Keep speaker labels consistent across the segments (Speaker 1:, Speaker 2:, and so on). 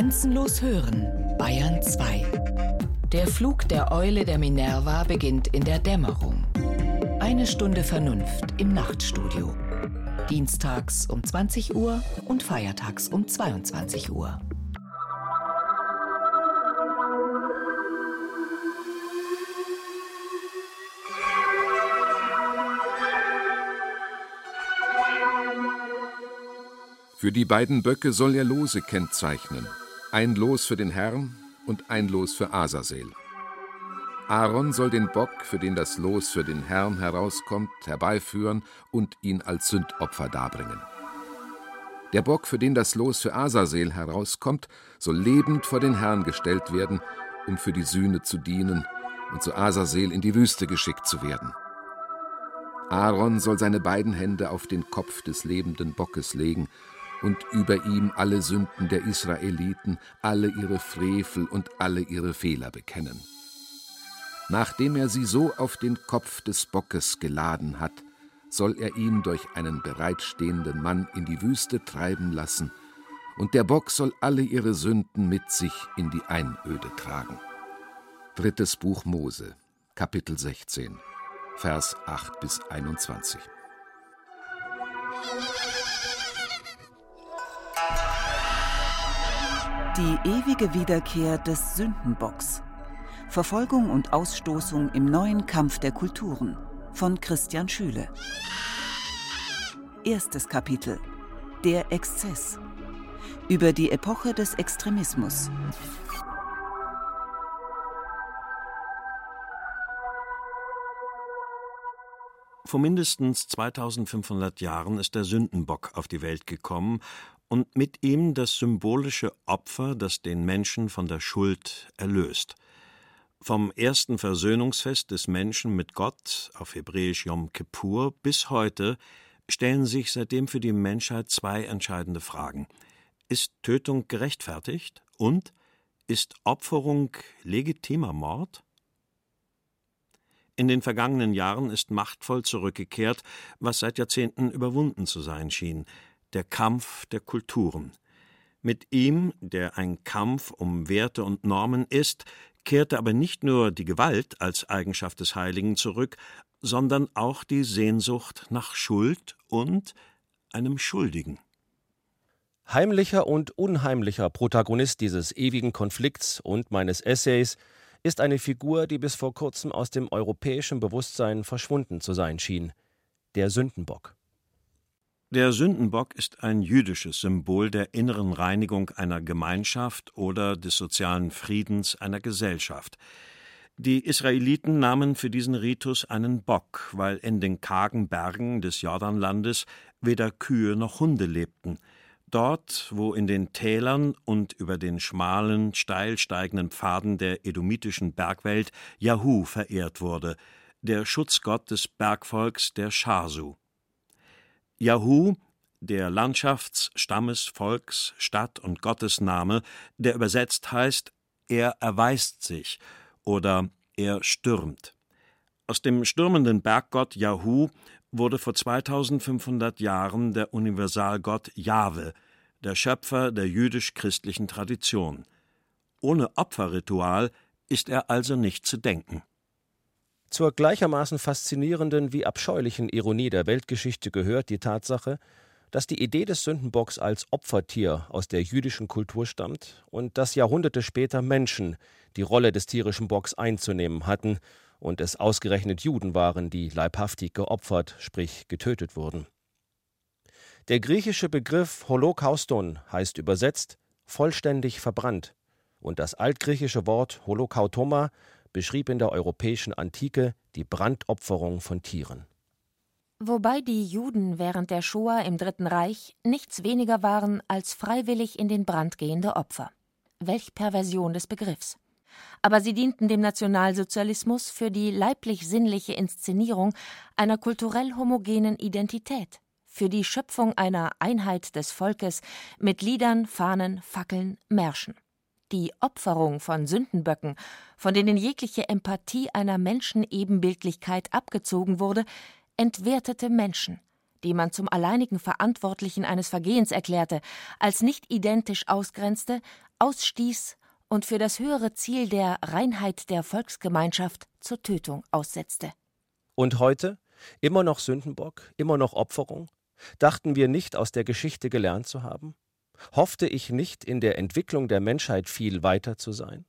Speaker 1: Grenzenlos hören, Bayern 2. Der Flug der Eule der Minerva beginnt in der Dämmerung. Eine Stunde Vernunft im Nachtstudio. Dienstags um 20 Uhr und feiertags um 22 Uhr.
Speaker 2: Für die beiden Böcke soll er Lose kennzeichnen. Ein Los für den Herrn und ein Los für Asasel. Aaron soll den Bock, für den das Los für den Herrn herauskommt, herbeiführen und ihn als Sündopfer darbringen. Der Bock, für den das Los für Asasel herauskommt, soll lebend vor den Herrn gestellt werden, um für die Sühne zu dienen und zu Asasel in die Wüste geschickt zu werden. Aaron soll seine beiden Hände auf den Kopf des lebenden Bockes legen und über ihm alle Sünden der Israeliten, alle ihre Frevel und alle ihre Fehler bekennen. Nachdem er sie so auf den Kopf des Bockes geladen hat, soll er ihn durch einen bereitstehenden Mann in die Wüste treiben lassen, und der Bock soll alle ihre Sünden mit sich in die Einöde tragen. Drittes Buch Mose, Kapitel 16, Vers 8 bis 21.
Speaker 1: Die ewige Wiederkehr des Sündenbocks. Verfolgung und Ausstoßung im neuen Kampf der Kulturen von Christian Schüle. Erstes Kapitel. Der Exzess. Über die Epoche des Extremismus.
Speaker 3: Vor mindestens 2500 Jahren ist der Sündenbock auf die Welt gekommen und mit ihm das symbolische Opfer, das den Menschen von der Schuld erlöst. Vom ersten Versöhnungsfest des Menschen mit Gott, auf Hebräisch Yom Kippur, bis heute stellen sich seitdem für die Menschheit zwei entscheidende Fragen. Ist Tötung gerechtfertigt? Und ist Opferung legitimer Mord? In den vergangenen Jahren ist machtvoll zurückgekehrt, was seit Jahrzehnten überwunden zu sein schien der Kampf der Kulturen. Mit ihm, der ein Kampf um Werte und Normen ist, kehrte aber nicht nur die Gewalt als Eigenschaft des Heiligen zurück, sondern auch die Sehnsucht nach Schuld und einem Schuldigen.
Speaker 4: Heimlicher und unheimlicher Protagonist dieses ewigen Konflikts und meines Essays ist eine Figur, die bis vor kurzem aus dem europäischen Bewusstsein verschwunden zu sein schien, der Sündenbock.
Speaker 3: Der Sündenbock ist ein jüdisches Symbol der inneren Reinigung einer Gemeinschaft oder des sozialen Friedens einer Gesellschaft. Die Israeliten nahmen für diesen Ritus einen Bock, weil in den kargen Bergen des Jordanlandes weder Kühe noch Hunde lebten. Dort, wo in den Tälern und über den schmalen, steil steigenden Pfaden der edomitischen Bergwelt Jahu verehrt wurde, der Schutzgott des Bergvolks der Schasu. Yahu, der Landschafts-, Stammes-, Volks-, Stadt- und Gottesname, der übersetzt heißt, er erweist sich oder er stürmt. Aus dem stürmenden Berggott Yahu wurde vor 2500 Jahren der Universalgott Jahwe, der Schöpfer der jüdisch-christlichen Tradition. Ohne Opferritual ist er also nicht zu denken.
Speaker 4: Zur gleichermaßen faszinierenden wie abscheulichen Ironie der Weltgeschichte gehört die Tatsache, dass die Idee des Sündenbocks als Opfertier aus der jüdischen Kultur stammt und dass Jahrhunderte später Menschen die Rolle des tierischen Bocks einzunehmen hatten und es ausgerechnet Juden waren, die leibhaftig geopfert, sprich getötet wurden. Der griechische Begriff Holocauston heißt übersetzt vollständig verbrannt und das altgriechische Wort Holocautoma beschrieb in der europäischen Antike die Brandopferung von Tieren.
Speaker 5: Wobei die Juden während der Shoah im Dritten Reich nichts weniger waren als freiwillig in den Brand gehende Opfer. Welch Perversion des Begriffs. Aber sie dienten dem Nationalsozialismus für die leiblich-sinnliche Inszenierung einer kulturell homogenen Identität, für die Schöpfung einer Einheit des Volkes mit Liedern, Fahnen, Fackeln, Märschen die Opferung von Sündenböcken, von denen jegliche Empathie einer Menschenebenbildlichkeit abgezogen wurde, entwertete Menschen, die man zum alleinigen Verantwortlichen eines Vergehens erklärte, als nicht identisch ausgrenzte, ausstieß und für das höhere Ziel der Reinheit der Volksgemeinschaft zur Tötung aussetzte.
Speaker 4: Und heute? Immer noch Sündenbock, immer noch Opferung? Dachten wir nicht aus der Geschichte gelernt zu haben? Hoffte ich nicht, in der Entwicklung der Menschheit viel weiter zu sein?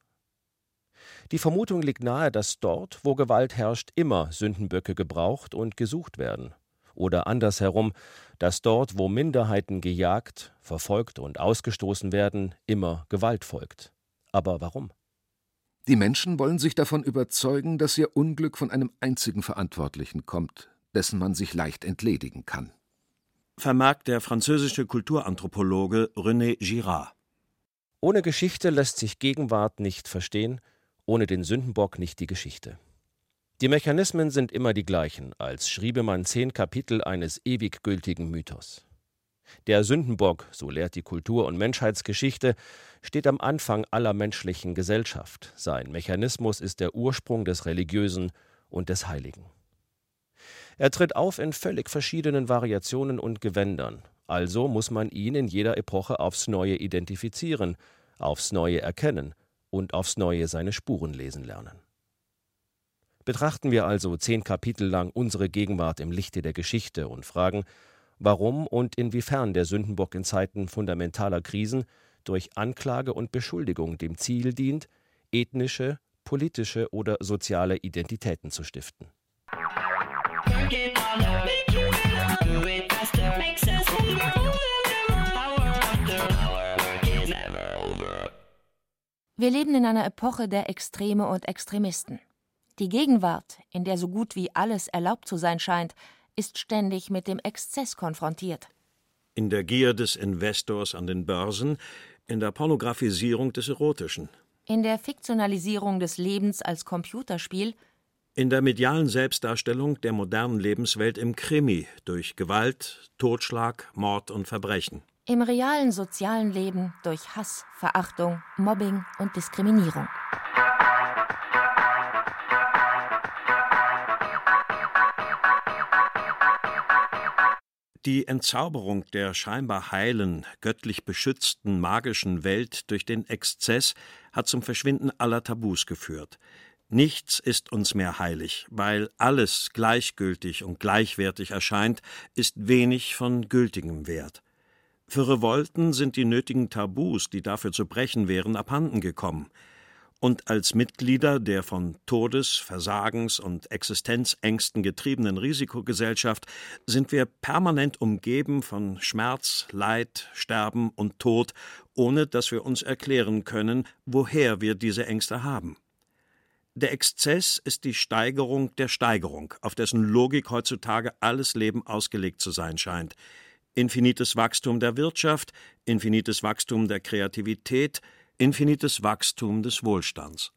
Speaker 4: Die Vermutung liegt nahe, dass dort, wo Gewalt herrscht, immer Sündenböcke gebraucht und gesucht werden. Oder andersherum, dass dort, wo Minderheiten gejagt, verfolgt und ausgestoßen werden, immer Gewalt folgt. Aber warum?
Speaker 2: Die Menschen wollen sich davon überzeugen, dass ihr Unglück von einem einzigen Verantwortlichen kommt, dessen man sich leicht entledigen kann.
Speaker 3: Vermerkt der französische Kulturanthropologe René Girard.
Speaker 4: Ohne Geschichte lässt sich Gegenwart nicht verstehen, ohne den Sündenbock nicht die Geschichte. Die Mechanismen sind immer die gleichen, als schriebe man zehn Kapitel eines ewig gültigen Mythos. Der Sündenbock, so lehrt die Kultur- und Menschheitsgeschichte, steht am Anfang aller menschlichen Gesellschaft. Sein Mechanismus ist der Ursprung des Religiösen und des Heiligen. Er tritt auf in völlig verschiedenen Variationen und Gewändern, also muss man ihn in jeder Epoche aufs Neue identifizieren, aufs Neue erkennen und aufs Neue seine Spuren lesen lernen. Betrachten wir also zehn Kapitel lang unsere Gegenwart im Lichte der Geschichte und fragen, warum und inwiefern der Sündenbock in Zeiten fundamentaler Krisen durch Anklage und Beschuldigung dem Ziel dient, ethnische, politische oder soziale Identitäten zu stiften.
Speaker 5: Wir leben in einer Epoche der Extreme und Extremisten. Die Gegenwart, in der so gut wie alles erlaubt zu sein scheint, ist ständig mit dem Exzess konfrontiert.
Speaker 3: In der Gier des Investors an den Börsen, in der Pornografisierung des Erotischen.
Speaker 5: In der Fiktionalisierung des Lebens als Computerspiel.
Speaker 3: In der medialen Selbstdarstellung der modernen Lebenswelt im Krimi durch Gewalt, Totschlag, Mord und Verbrechen.
Speaker 5: Im realen sozialen Leben durch Hass, Verachtung, Mobbing und Diskriminierung.
Speaker 3: Die Entzauberung der scheinbar heilen, göttlich beschützten, magischen Welt durch den Exzess hat zum Verschwinden aller Tabus geführt. Nichts ist uns mehr heilig, weil alles gleichgültig und gleichwertig erscheint, ist wenig von gültigem Wert. Für Revolten sind die nötigen Tabus, die dafür zu brechen wären, abhanden gekommen und als Mitglieder der von Todes-, Versagens- und Existenzängsten getriebenen Risikogesellschaft sind wir permanent umgeben von Schmerz, Leid, Sterben und Tod, ohne dass wir uns erklären können, woher wir diese Ängste haben. Der Exzess ist die Steigerung der Steigerung, auf dessen Logik heutzutage alles Leben ausgelegt zu sein scheint. Infinites Wachstum der Wirtschaft, infinites Wachstum der Kreativität, infinites Wachstum des Wohlstands.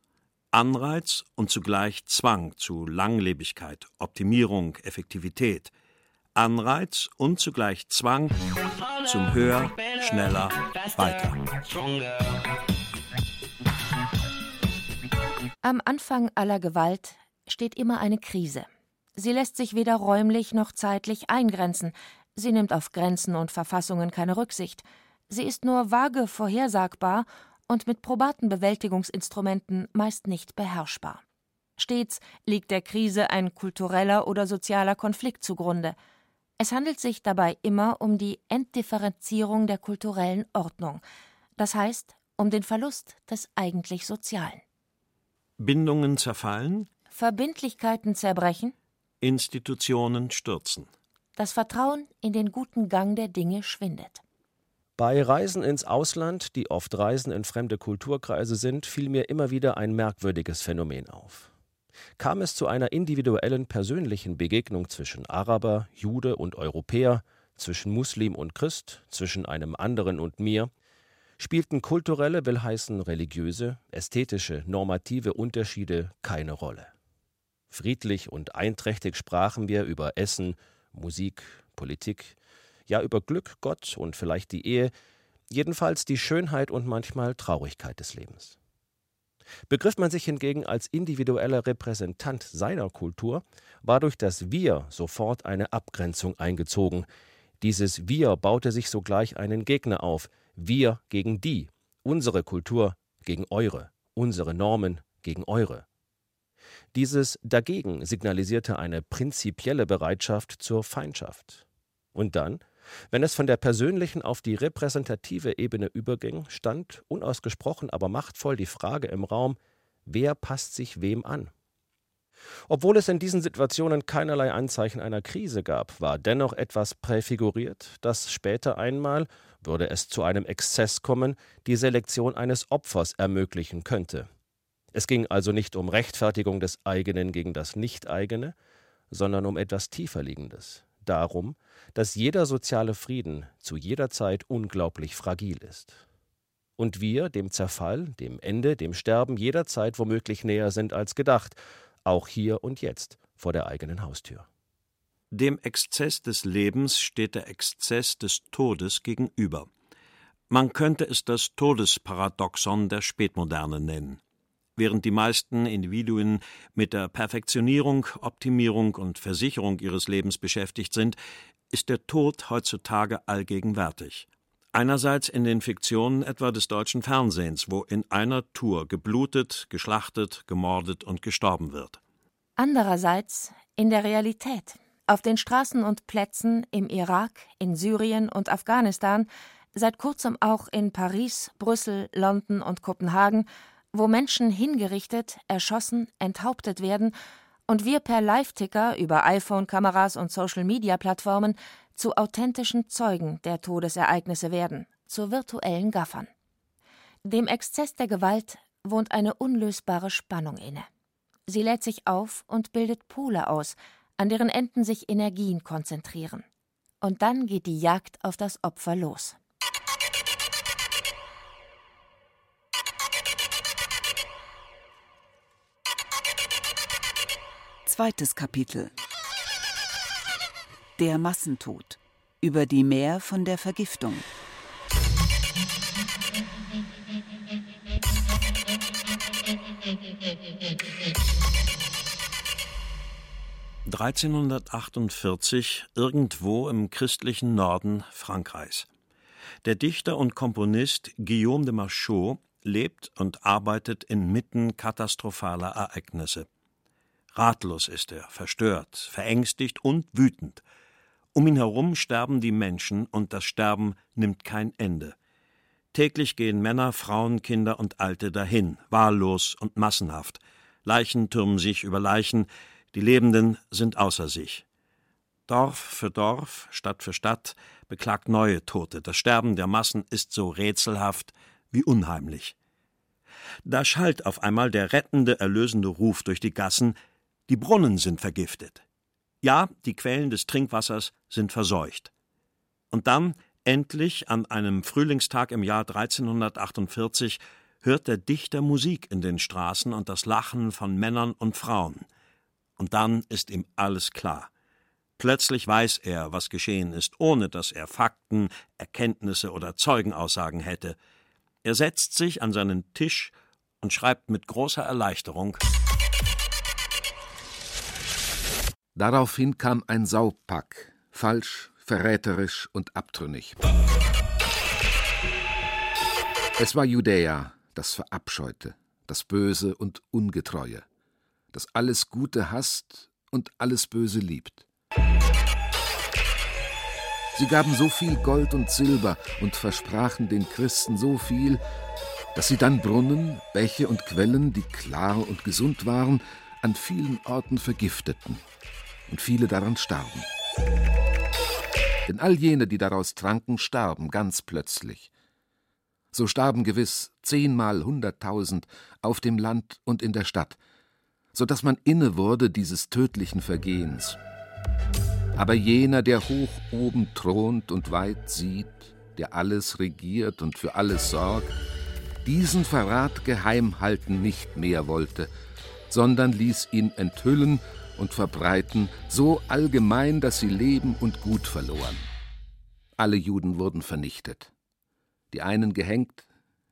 Speaker 3: Anreiz und zugleich Zwang zu Langlebigkeit, Optimierung, Effektivität. Anreiz und zugleich Zwang zum Höher, Schneller, Weiter.
Speaker 5: Am Anfang aller Gewalt steht immer eine Krise. Sie lässt sich weder räumlich noch zeitlich eingrenzen. Sie nimmt auf Grenzen und Verfassungen keine Rücksicht. Sie ist nur vage vorhersagbar und mit probaten Bewältigungsinstrumenten meist nicht beherrschbar. Stets liegt der Krise ein kultureller oder sozialer Konflikt zugrunde. Es handelt sich dabei immer um die Entdifferenzierung der kulturellen Ordnung, das heißt um den Verlust des eigentlich Sozialen.
Speaker 3: Bindungen zerfallen,
Speaker 5: Verbindlichkeiten zerbrechen,
Speaker 3: Institutionen stürzen.
Speaker 5: Das Vertrauen in den guten Gang der Dinge schwindet.
Speaker 4: Bei Reisen ins Ausland, die oft Reisen in fremde Kulturkreise sind, fiel mir immer wieder ein merkwürdiges Phänomen auf. Kam es zu einer individuellen persönlichen Begegnung zwischen Araber, Jude und Europäer, zwischen Muslim und Christ, zwischen einem anderen und mir, spielten kulturelle, will heißen religiöse, ästhetische, normative Unterschiede keine Rolle. Friedlich und einträchtig sprachen wir über Essen, Musik, Politik, ja über Glück, Gott und vielleicht die Ehe, jedenfalls die Schönheit und manchmal Traurigkeit des Lebens. Begriff man sich hingegen als individueller Repräsentant seiner Kultur, war durch das Wir sofort eine Abgrenzung eingezogen. Dieses Wir baute sich sogleich einen Gegner auf. Wir gegen die, unsere Kultur gegen eure, unsere Normen gegen eure. Dieses Dagegen signalisierte eine prinzipielle Bereitschaft zur Feindschaft. Und dann, wenn es von der persönlichen auf die repräsentative Ebene überging, stand unausgesprochen, aber machtvoll die Frage im Raum, wer passt sich wem an? Obwohl es in diesen Situationen keinerlei Anzeichen einer Krise gab, war dennoch etwas präfiguriert, das später einmal, würde es zu einem Exzess kommen, die Selektion eines Opfers ermöglichen könnte. Es ging also nicht um Rechtfertigung des eigenen gegen das Nicht-eigene, sondern um etwas tieferliegendes, darum, dass jeder soziale Frieden zu jeder Zeit unglaublich fragil ist. Und wir dem Zerfall, dem Ende, dem Sterben jederzeit womöglich näher sind als gedacht, auch hier und jetzt vor der eigenen Haustür.
Speaker 3: Dem Exzess des Lebens steht der Exzess des Todes gegenüber. Man könnte es das Todesparadoxon der Spätmoderne nennen. Während die meisten Individuen mit der Perfektionierung, Optimierung und Versicherung ihres Lebens beschäftigt sind, ist der Tod heutzutage allgegenwärtig. Einerseits in den Fiktionen etwa des deutschen Fernsehens, wo in einer Tour geblutet, geschlachtet, gemordet und gestorben wird.
Speaker 5: Andererseits in der Realität. Auf den Straßen und Plätzen im Irak, in Syrien und Afghanistan, seit kurzem auch in Paris, Brüssel, London und Kopenhagen wo Menschen hingerichtet, erschossen, enthauptet werden und wir per Live-Ticker über iPhone-Kameras und Social-Media-Plattformen zu authentischen Zeugen der Todesereignisse werden, zu virtuellen Gaffern. Dem Exzess der Gewalt wohnt eine unlösbare Spannung inne. Sie lädt sich auf und bildet Pole aus, an deren Enden sich Energien konzentrieren. Und dann geht die Jagd auf das Opfer los.
Speaker 6: Zweites Kapitel Der Massentod über die Mehr von der Vergiftung.
Speaker 3: (1348) irgendwo im christlichen Norden Frankreichs. Der Dichter und Komponist Guillaume de Machaut lebt und arbeitet inmitten katastrophaler Ereignisse. Ratlos ist er, verstört, verängstigt und wütend. Um ihn herum sterben die Menschen, und das Sterben nimmt kein Ende. Täglich gehen Männer, Frauen, Kinder und Alte dahin, wahllos und massenhaft. Leichen türmen sich über Leichen, die Lebenden sind außer sich. Dorf für Dorf, Stadt für Stadt beklagt neue Tote. Das Sterben der Massen ist so rätselhaft wie unheimlich. Da schallt auf einmal der rettende, erlösende Ruf durch die Gassen die Brunnen sind vergiftet. Ja, die Quellen des Trinkwassers sind verseucht. Und dann, endlich an einem Frühlingstag im Jahr 1348, hört der Dichter Musik in den Straßen und das Lachen von Männern und Frauen. Und dann ist ihm alles klar. Plötzlich weiß er, was geschehen ist, ohne dass er Fakten, Erkenntnisse oder Zeugenaussagen hätte. Er setzt sich an seinen Tisch und schreibt mit großer Erleichterung
Speaker 2: Daraufhin kam ein Saupack, falsch, verräterisch und abtrünnig. Es war Judäa, das Verabscheute, das Böse und Ungetreue, das alles Gute hasst und alles Böse liebt. Sie gaben so viel Gold und Silber und versprachen den Christen so viel, dass sie dann Brunnen, Bäche und Quellen, die klar und gesund waren, an vielen Orten vergifteten und viele daran starben. Denn all jene, die daraus tranken, starben ganz plötzlich. So starben gewiss zehnmal hunderttausend auf dem Land und in der Stadt, so dass man inne wurde dieses tödlichen Vergehens. Aber jener, der hoch oben thront und weit sieht, der alles regiert und für alles sorgt, diesen Verrat geheim halten nicht mehr wollte, sondern ließ ihn enthüllen und verbreiten, so allgemein, dass sie Leben und Gut verloren. Alle Juden wurden vernichtet. Die einen gehängt,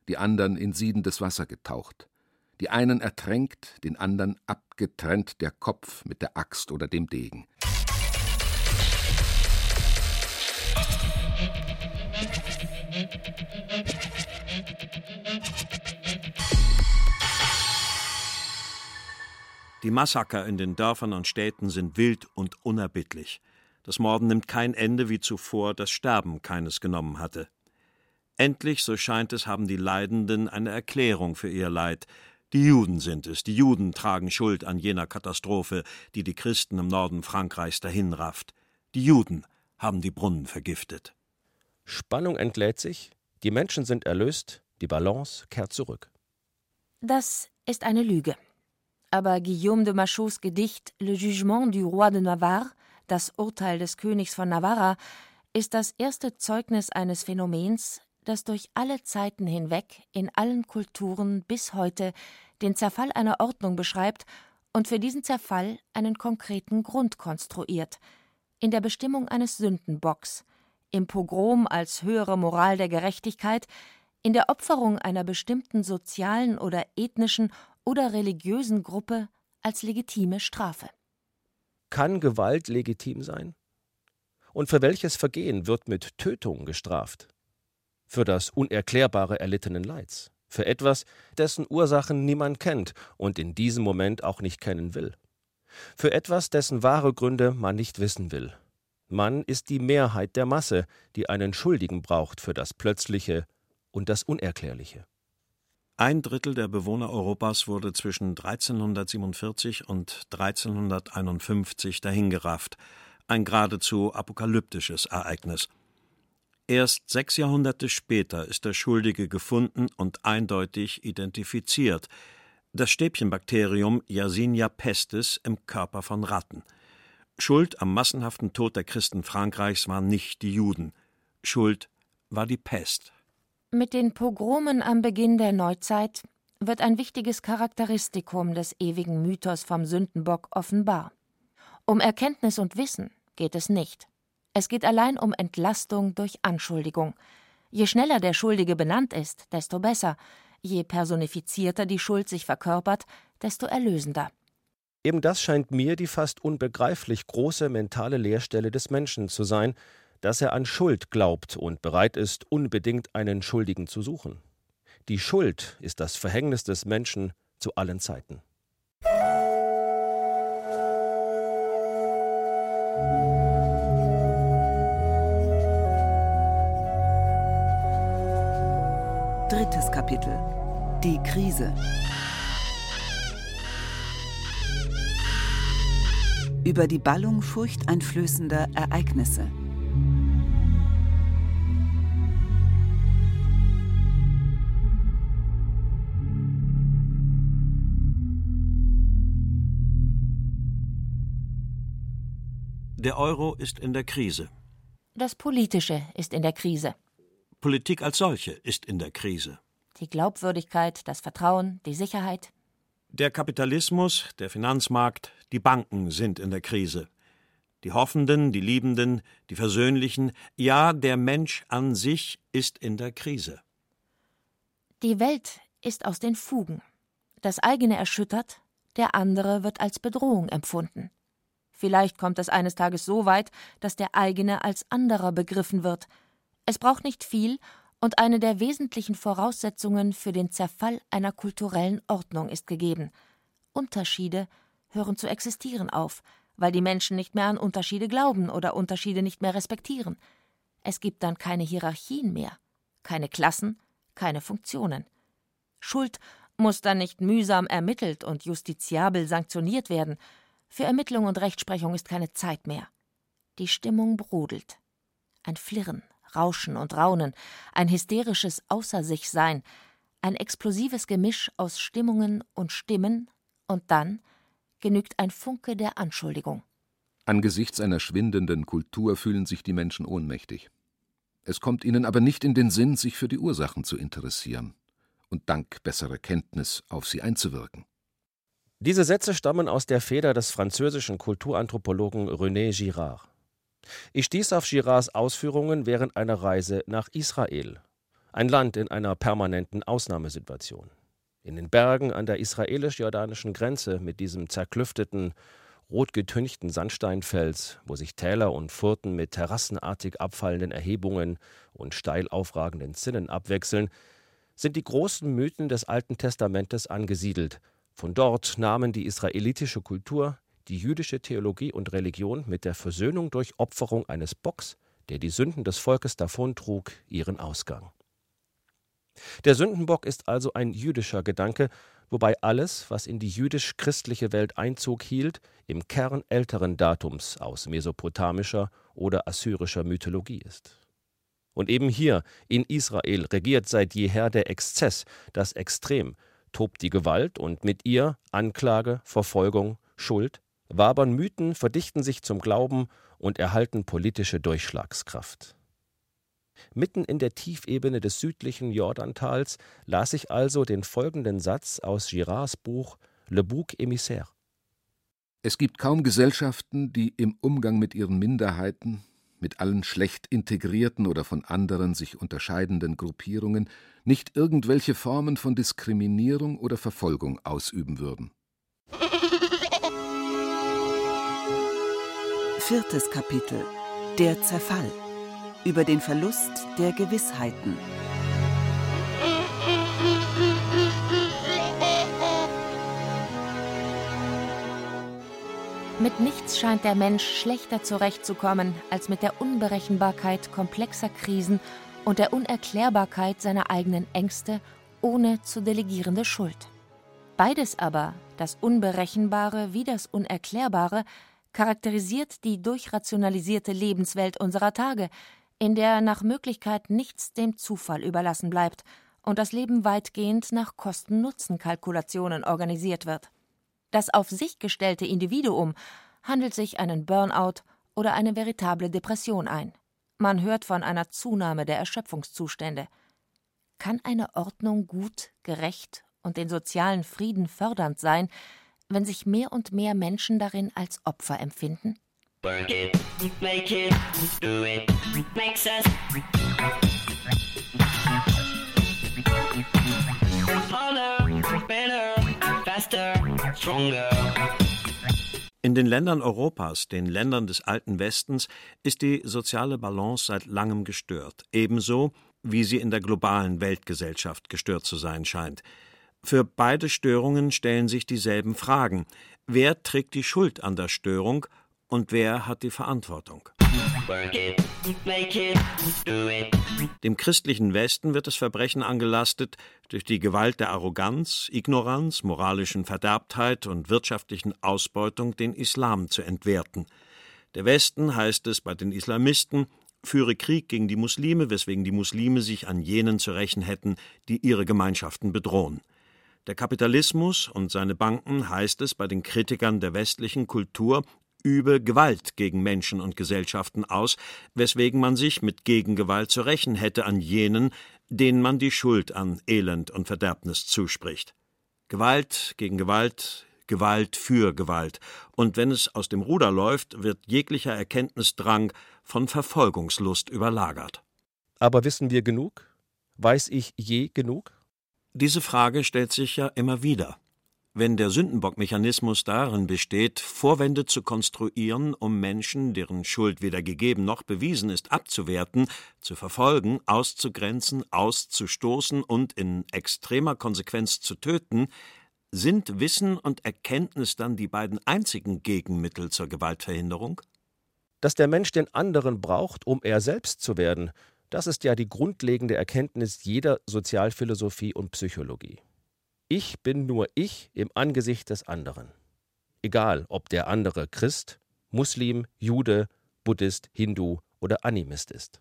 Speaker 2: die anderen in siedendes Wasser getaucht. Die einen ertränkt, den anderen abgetrennt der Kopf mit der Axt oder dem Degen.
Speaker 3: Die Massaker in den Dörfern und Städten sind wild und unerbittlich. Das Morden nimmt kein Ende, wie zuvor das Sterben keines genommen hatte. Endlich, so scheint es, haben die Leidenden eine Erklärung für ihr Leid. Die Juden sind es, die Juden tragen Schuld an jener Katastrophe, die die Christen im Norden Frankreichs dahinrafft. Die Juden haben die Brunnen vergiftet.
Speaker 4: Spannung entlädt sich, die Menschen sind erlöst, die Balance kehrt zurück.
Speaker 5: Das ist eine Lüge. Aber Guillaume de Machaut's Gedicht Le Jugement du Roi de Navarre, das Urteil des Königs von Navarra, ist das erste Zeugnis eines Phänomens, das durch alle Zeiten hinweg in allen Kulturen bis heute den Zerfall einer Ordnung beschreibt und für diesen Zerfall einen konkreten Grund konstruiert, in der Bestimmung eines Sündenbocks, im Pogrom als höhere Moral der Gerechtigkeit, in der Opferung einer bestimmten sozialen oder ethnischen oder religiösen Gruppe als legitime Strafe.
Speaker 4: Kann Gewalt legitim sein? Und für welches Vergehen wird mit Tötung gestraft? Für das Unerklärbare erlittenen Leids, für etwas, dessen Ursachen niemand kennt und in diesem Moment auch nicht kennen will, für etwas, dessen wahre Gründe man nicht wissen will. Man ist die Mehrheit der Masse, die einen Schuldigen braucht für das Plötzliche und das Unerklärliche.
Speaker 3: Ein Drittel der Bewohner Europas wurde zwischen 1347 und 1351 dahingerafft, ein geradezu apokalyptisches Ereignis. Erst sechs Jahrhunderte später ist der Schuldige gefunden und eindeutig identifiziert, das Stäbchenbakterium Yersinia pestis im Körper von Ratten. Schuld am massenhaften Tod der Christen Frankreichs waren nicht die Juden, Schuld war die Pest.
Speaker 5: Mit den Pogromen am Beginn der Neuzeit wird ein wichtiges Charakteristikum des ewigen Mythos vom Sündenbock offenbar. Um Erkenntnis und Wissen geht es nicht. Es geht allein um Entlastung durch Anschuldigung. Je schneller der Schuldige benannt ist, desto besser. Je personifizierter die Schuld sich verkörpert, desto erlösender.
Speaker 4: Eben das scheint mir die fast unbegreiflich große mentale Leerstelle des Menschen zu sein, dass er an Schuld glaubt und bereit ist, unbedingt einen Schuldigen zu suchen. Die Schuld ist das Verhängnis des Menschen zu allen Zeiten.
Speaker 6: Drittes Kapitel Die Krise Über die Ballung furchteinflößender Ereignisse
Speaker 3: Der Euro ist in der Krise.
Speaker 5: Das Politische ist in der Krise.
Speaker 3: Politik als solche ist in der Krise.
Speaker 5: Die Glaubwürdigkeit, das Vertrauen, die Sicherheit.
Speaker 3: Der Kapitalismus, der Finanzmarkt, die Banken sind in der Krise. Die Hoffenden, die Liebenden, die Versöhnlichen, ja, der Mensch an sich ist in der Krise.
Speaker 5: Die Welt ist aus den Fugen. Das eigene erschüttert, der andere wird als Bedrohung empfunden. Vielleicht kommt es eines Tages so weit, dass der eigene als anderer begriffen wird. Es braucht nicht viel, und eine der wesentlichen Voraussetzungen für den Zerfall einer kulturellen Ordnung ist gegeben. Unterschiede hören zu existieren auf, weil die Menschen nicht mehr an Unterschiede glauben oder Unterschiede nicht mehr respektieren. Es gibt dann keine Hierarchien mehr, keine Klassen, keine Funktionen. Schuld muss dann nicht mühsam ermittelt und justiziabel sanktioniert werden, für Ermittlung und Rechtsprechung ist keine Zeit mehr. Die Stimmung brodelt. Ein Flirren, Rauschen und Raunen, ein hysterisches Außer-sich-Sein, ein explosives Gemisch aus Stimmungen und Stimmen, und dann genügt ein Funke der Anschuldigung.
Speaker 2: Angesichts einer schwindenden Kultur fühlen sich die Menschen ohnmächtig. Es kommt ihnen aber nicht in den Sinn, sich für die Ursachen zu interessieren und dank besserer Kenntnis auf sie einzuwirken.
Speaker 4: Diese Sätze stammen aus der Feder des französischen Kulturanthropologen René Girard. Ich stieß auf Girards Ausführungen während einer Reise nach Israel, ein Land in einer permanenten Ausnahmesituation. In den Bergen an der israelisch-jordanischen Grenze mit diesem zerklüfteten, rotgetünchten Sandsteinfels, wo sich Täler und Furten mit terrassenartig abfallenden Erhebungen und steil aufragenden Zinnen abwechseln, sind die großen Mythen des Alten Testamentes angesiedelt. Von dort nahmen die israelitische Kultur, die jüdische Theologie und Religion mit der Versöhnung durch Opferung eines Bocks, der die Sünden des Volkes davontrug, ihren Ausgang. Der Sündenbock ist also ein jüdischer Gedanke, wobei alles, was in die jüdisch-christliche Welt Einzug hielt, im Kern älteren Datums aus mesopotamischer oder assyrischer Mythologie ist. Und eben hier, in Israel, regiert seit jeher der Exzess, das Extrem, tobt die Gewalt und mit ihr Anklage, Verfolgung, Schuld, wabern Mythen, verdichten sich zum Glauben und erhalten politische Durchschlagskraft. Mitten in der Tiefebene des südlichen Jordantals las ich also den folgenden Satz aus Girards Buch Le Bouc émissaire.
Speaker 2: Es gibt kaum Gesellschaften, die im Umgang mit ihren Minderheiten, mit allen schlecht integrierten oder von anderen sich unterscheidenden Gruppierungen, nicht irgendwelche Formen von Diskriminierung oder Verfolgung ausüben würden.
Speaker 6: Viertes Kapitel Der Zerfall über den Verlust der Gewissheiten.
Speaker 5: Mit nichts scheint der Mensch schlechter zurechtzukommen als mit der Unberechenbarkeit komplexer Krisen und der Unerklärbarkeit seiner eigenen Ängste ohne zu delegierende Schuld. Beides aber, das Unberechenbare wie das Unerklärbare, charakterisiert die durchrationalisierte Lebenswelt unserer Tage, in der nach Möglichkeit nichts dem Zufall überlassen bleibt und das Leben weitgehend nach Kosten-Nutzen-Kalkulationen organisiert wird. Das auf sich gestellte Individuum handelt sich einen Burnout oder eine veritable Depression ein. Man hört von einer Zunahme der Erschöpfungszustände. Kann eine Ordnung gut, gerecht und den sozialen Frieden fördernd sein, wenn sich mehr und mehr Menschen darin als Opfer empfinden? It, it,
Speaker 3: In den Ländern Europas, den Ländern des alten Westens, ist die soziale Balance seit langem gestört, ebenso wie sie in der globalen Weltgesellschaft gestört zu sein scheint. Für beide Störungen stellen sich dieselben Fragen. Wer trägt die Schuld an der Störung und wer hat die Verantwortung? Dem christlichen Westen wird das Verbrechen angelastet, durch die Gewalt der Arroganz, Ignoranz, moralischen Verderbtheit und wirtschaftlichen Ausbeutung den Islam zu entwerten. Der Westen, heißt es bei den Islamisten, führe Krieg gegen die Muslime, weswegen die Muslime sich an jenen zu rächen hätten, die ihre Gemeinschaften bedrohen. Der Kapitalismus und seine Banken, heißt es bei den Kritikern der westlichen Kultur, übe Gewalt gegen Menschen und Gesellschaften aus, weswegen man sich mit Gegengewalt zu rächen hätte an jenen, denen man die Schuld an Elend und Verderbnis zuspricht. Gewalt gegen Gewalt, Gewalt für Gewalt, und wenn es aus dem Ruder läuft, wird jeglicher Erkenntnisdrang von Verfolgungslust überlagert.
Speaker 4: Aber wissen wir genug? Weiß ich je genug?
Speaker 3: Diese Frage stellt sich ja immer wieder wenn der Sündenbockmechanismus darin besteht, Vorwände zu konstruieren, um Menschen, deren Schuld weder gegeben noch bewiesen ist, abzuwerten, zu verfolgen, auszugrenzen, auszustoßen und in extremer Konsequenz zu töten, sind Wissen und Erkenntnis dann die beiden einzigen Gegenmittel zur Gewaltverhinderung?
Speaker 4: Dass der Mensch den anderen braucht, um er selbst zu werden, das ist ja die grundlegende Erkenntnis jeder Sozialphilosophie und Psychologie. Ich bin nur ich im Angesicht des anderen. Egal, ob der andere Christ, Muslim, Jude, Buddhist, Hindu oder Animist ist.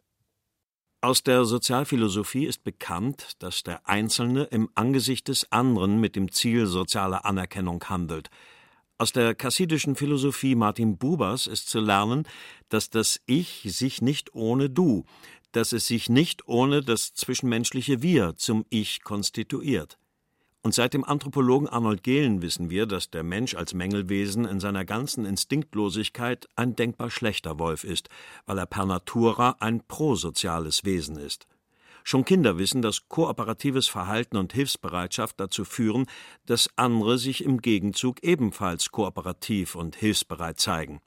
Speaker 3: Aus der Sozialphilosophie ist bekannt, dass der Einzelne im Angesicht des anderen mit dem Ziel sozialer Anerkennung handelt. Aus der chassidischen Philosophie Martin Bubers ist zu lernen, dass das Ich sich nicht ohne Du, dass es sich nicht ohne das zwischenmenschliche Wir zum Ich konstituiert. Und seit dem Anthropologen Arnold Gehlen wissen wir, dass der Mensch als Mängelwesen in seiner ganzen Instinktlosigkeit ein denkbar schlechter Wolf ist, weil er per natura ein prosoziales Wesen ist. Schon Kinder wissen, dass kooperatives Verhalten und Hilfsbereitschaft dazu führen, dass andere sich im Gegenzug ebenfalls kooperativ und hilfsbereit zeigen.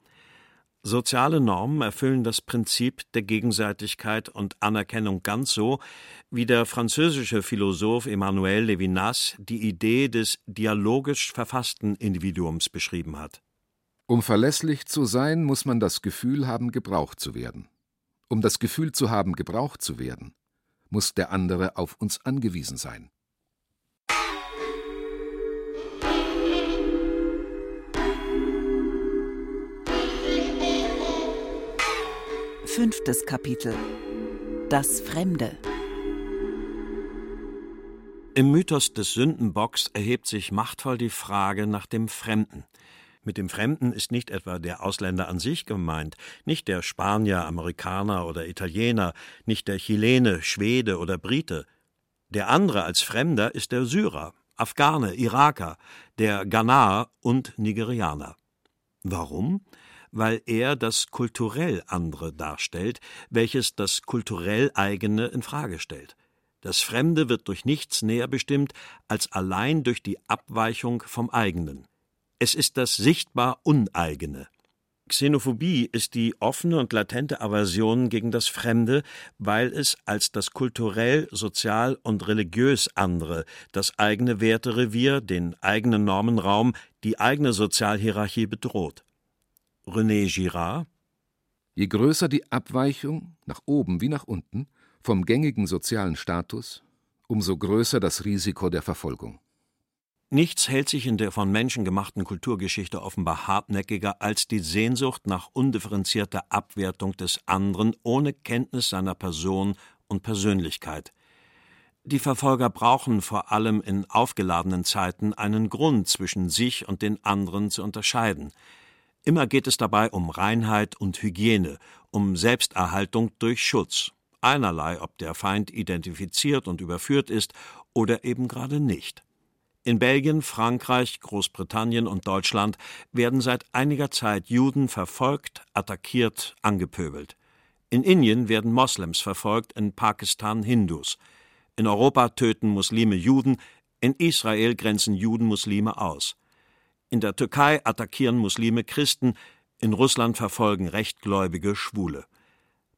Speaker 3: Soziale Normen erfüllen das Prinzip der Gegenseitigkeit und Anerkennung ganz so, wie der französische Philosoph Emmanuel Levinas die Idee des dialogisch verfassten Individuums beschrieben hat.
Speaker 2: Um verlässlich zu sein, muss man das Gefühl haben, gebraucht zu werden. Um das Gefühl zu haben, gebraucht zu werden, muss der andere auf uns angewiesen sein.
Speaker 6: Fünftes Kapitel Das Fremde
Speaker 3: Im Mythos des Sündenbocks erhebt sich machtvoll die Frage nach dem Fremden. Mit dem Fremden ist nicht etwa der Ausländer an sich gemeint, nicht der Spanier, Amerikaner oder Italiener, nicht der Chilene, Schwede oder Brite. Der andere als Fremder ist der Syrer, Afghane, Iraker, der Ghanaer und Nigerianer. Warum? Weil er das kulturell andere darstellt, welches das kulturell eigene in Frage stellt. Das Fremde wird durch nichts näher bestimmt als allein durch die Abweichung vom eigenen. Es ist das sichtbar Uneigene. Xenophobie ist die offene und latente Aversion gegen das Fremde, weil es als das kulturell, sozial und religiös andere, das eigene Werterevier, den eigenen Normenraum, die eigene Sozialhierarchie bedroht. René Girard
Speaker 2: Je größer die Abweichung, nach oben wie nach unten, vom gängigen sozialen Status, umso größer das Risiko der Verfolgung.
Speaker 3: Nichts hält sich in der von Menschen gemachten Kulturgeschichte offenbar hartnäckiger als die Sehnsucht nach undifferenzierter Abwertung des anderen ohne Kenntnis seiner Person und Persönlichkeit. Die Verfolger brauchen vor allem in aufgeladenen Zeiten einen Grund zwischen sich und den anderen zu unterscheiden. Immer geht es dabei um Reinheit und Hygiene, um Selbsterhaltung durch Schutz, einerlei, ob der Feind identifiziert und überführt ist oder eben gerade nicht. In Belgien, Frankreich, Großbritannien und Deutschland werden seit einiger Zeit Juden verfolgt, attackiert, angepöbelt. In Indien werden Moslems verfolgt, in Pakistan Hindus. In Europa töten Muslime Juden, in Israel grenzen Juden Muslime aus. In der Türkei attackieren Muslime Christen, in Russland verfolgen Rechtgläubige Schwule.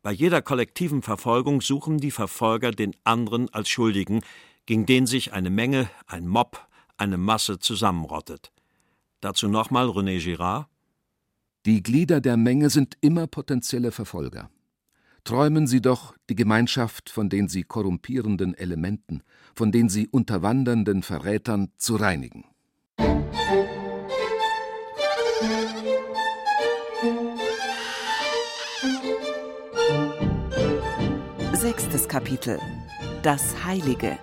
Speaker 3: Bei jeder kollektiven Verfolgung suchen die Verfolger den anderen als Schuldigen, gegen den sich eine Menge, ein Mob, eine Masse zusammenrottet. Dazu nochmal René Girard.
Speaker 2: Die Glieder der Menge sind immer potenzielle Verfolger. Träumen Sie doch die Gemeinschaft von den sie korrumpierenden Elementen, von den sie unterwandernden Verrätern zu reinigen.
Speaker 6: Sechstes Kapitel Das Heilige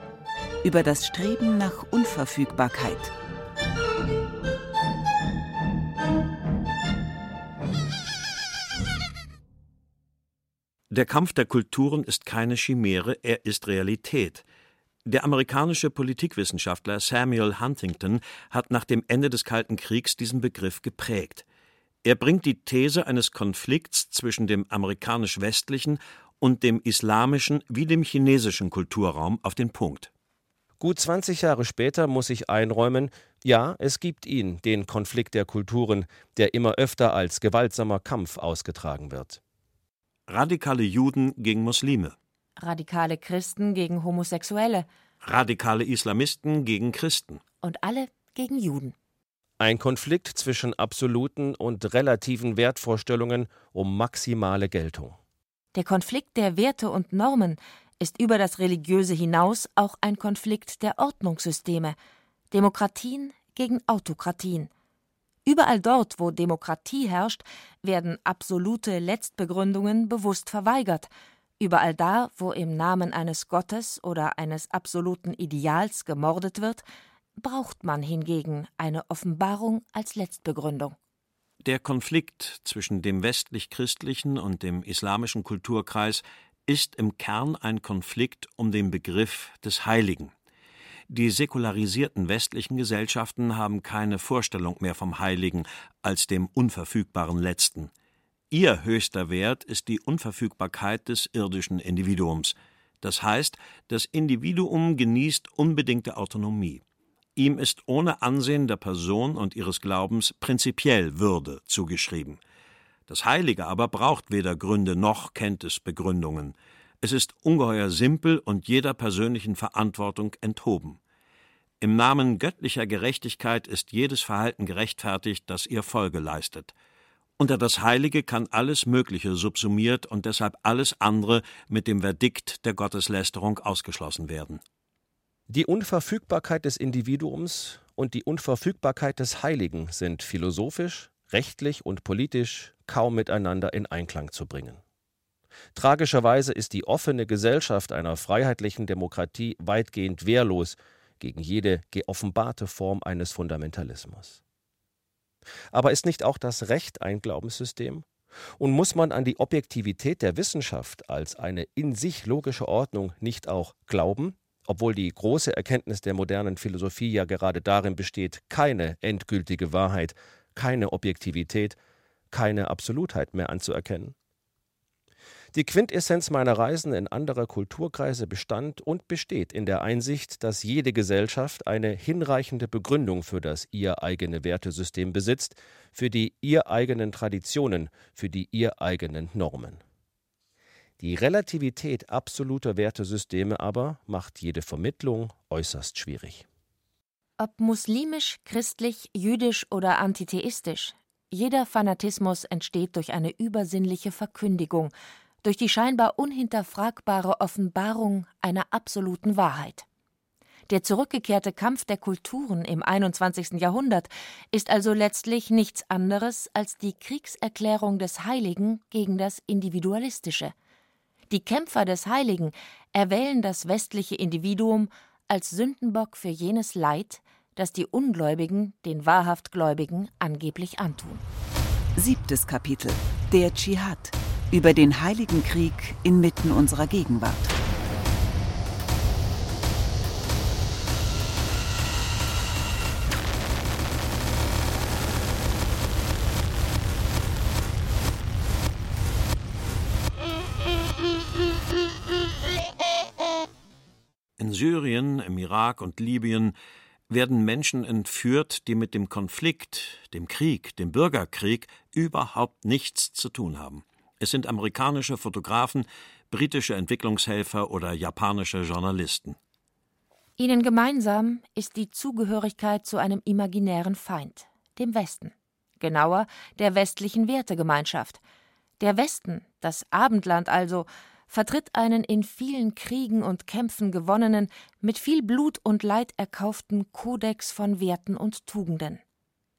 Speaker 6: über das Streben nach Unverfügbarkeit.
Speaker 3: Der Kampf der Kulturen ist keine Chimäre, er ist Realität. Der amerikanische Politikwissenschaftler Samuel Huntington hat nach dem Ende des Kalten Kriegs diesen Begriff geprägt. Er bringt die These eines Konflikts zwischen dem amerikanisch-westlichen und dem islamischen wie dem chinesischen Kulturraum auf den Punkt.
Speaker 4: Gut 20 Jahre später muss ich einräumen, ja, es gibt ihn, den Konflikt der Kulturen, der immer öfter als gewaltsamer Kampf ausgetragen wird.
Speaker 3: Radikale Juden gegen Muslime
Speaker 5: radikale Christen gegen Homosexuelle,
Speaker 3: radikale Islamisten gegen Christen
Speaker 5: und alle gegen Juden.
Speaker 4: Ein Konflikt zwischen absoluten und relativen Wertvorstellungen um maximale Geltung.
Speaker 5: Der Konflikt der Werte und Normen ist über das Religiöse hinaus auch ein Konflikt der Ordnungssysteme, Demokratien gegen Autokratien. Überall dort, wo Demokratie herrscht, werden absolute Letztbegründungen bewusst verweigert Überall da, wo im Namen eines Gottes oder eines absoluten Ideals gemordet wird, braucht man hingegen eine Offenbarung als Letztbegründung.
Speaker 3: Der Konflikt zwischen dem westlich-christlichen und dem islamischen Kulturkreis ist im Kern ein Konflikt um den Begriff des Heiligen. Die säkularisierten westlichen Gesellschaften haben keine Vorstellung mehr vom Heiligen als dem unverfügbaren Letzten. Ihr höchster Wert ist die Unverfügbarkeit des irdischen Individuums. Das heißt, das Individuum genießt unbedingte Autonomie. Ihm ist ohne Ansehen der Person und ihres Glaubens prinzipiell Würde zugeschrieben. Das Heilige aber braucht weder Gründe noch kennt es Begründungen. Es ist ungeheuer simpel und jeder persönlichen Verantwortung enthoben. Im Namen göttlicher Gerechtigkeit ist jedes Verhalten gerechtfertigt, das ihr Folge leistet. Unter das Heilige kann alles Mögliche subsumiert und deshalb alles andere mit dem Verdikt der Gotteslästerung ausgeschlossen werden.
Speaker 4: Die Unverfügbarkeit des Individuums und die Unverfügbarkeit des Heiligen sind philosophisch, rechtlich und politisch kaum miteinander in Einklang zu bringen. Tragischerweise ist die offene Gesellschaft einer freiheitlichen Demokratie weitgehend wehrlos gegen jede geoffenbarte Form eines Fundamentalismus. Aber ist nicht auch das Recht ein Glaubenssystem? Und muss man an die Objektivität der Wissenschaft als eine in sich logische Ordnung nicht auch glauben, obwohl die große Erkenntnis der modernen Philosophie ja gerade darin besteht, keine endgültige Wahrheit, keine Objektivität, keine Absolutheit mehr anzuerkennen? Die Quintessenz meiner Reisen in andere Kulturkreise bestand und besteht in der Einsicht, dass jede Gesellschaft eine hinreichende Begründung für das ihr eigene Wertesystem besitzt, für die ihr eigenen Traditionen, für die ihr eigenen Normen. Die Relativität absoluter Wertesysteme aber macht jede Vermittlung äußerst schwierig.
Speaker 5: Ob muslimisch, christlich, jüdisch oder antitheistisch, jeder Fanatismus entsteht durch eine übersinnliche Verkündigung, durch die scheinbar unhinterfragbare Offenbarung einer absoluten Wahrheit. Der zurückgekehrte Kampf der Kulturen im 21. Jahrhundert ist also letztlich nichts anderes als die Kriegserklärung des Heiligen gegen das Individualistische. Die Kämpfer des Heiligen erwählen das westliche Individuum als Sündenbock für jenes Leid, das die Ungläubigen den wahrhaft Gläubigen angeblich antun.
Speaker 6: Siebtes Kapitel Der Dschihad über den Heiligen Krieg inmitten unserer Gegenwart.
Speaker 3: Syrien, im Irak und Libyen werden Menschen entführt, die mit dem Konflikt, dem Krieg, dem Bürgerkrieg überhaupt nichts zu tun haben. Es sind amerikanische Fotografen, britische Entwicklungshelfer oder japanische Journalisten.
Speaker 5: Ihnen gemeinsam ist die Zugehörigkeit zu einem imaginären Feind, dem Westen, genauer der westlichen Wertegemeinschaft. Der Westen, das Abendland also, vertritt einen in vielen Kriegen und Kämpfen gewonnenen, mit viel Blut und Leid erkauften Kodex von Werten und Tugenden.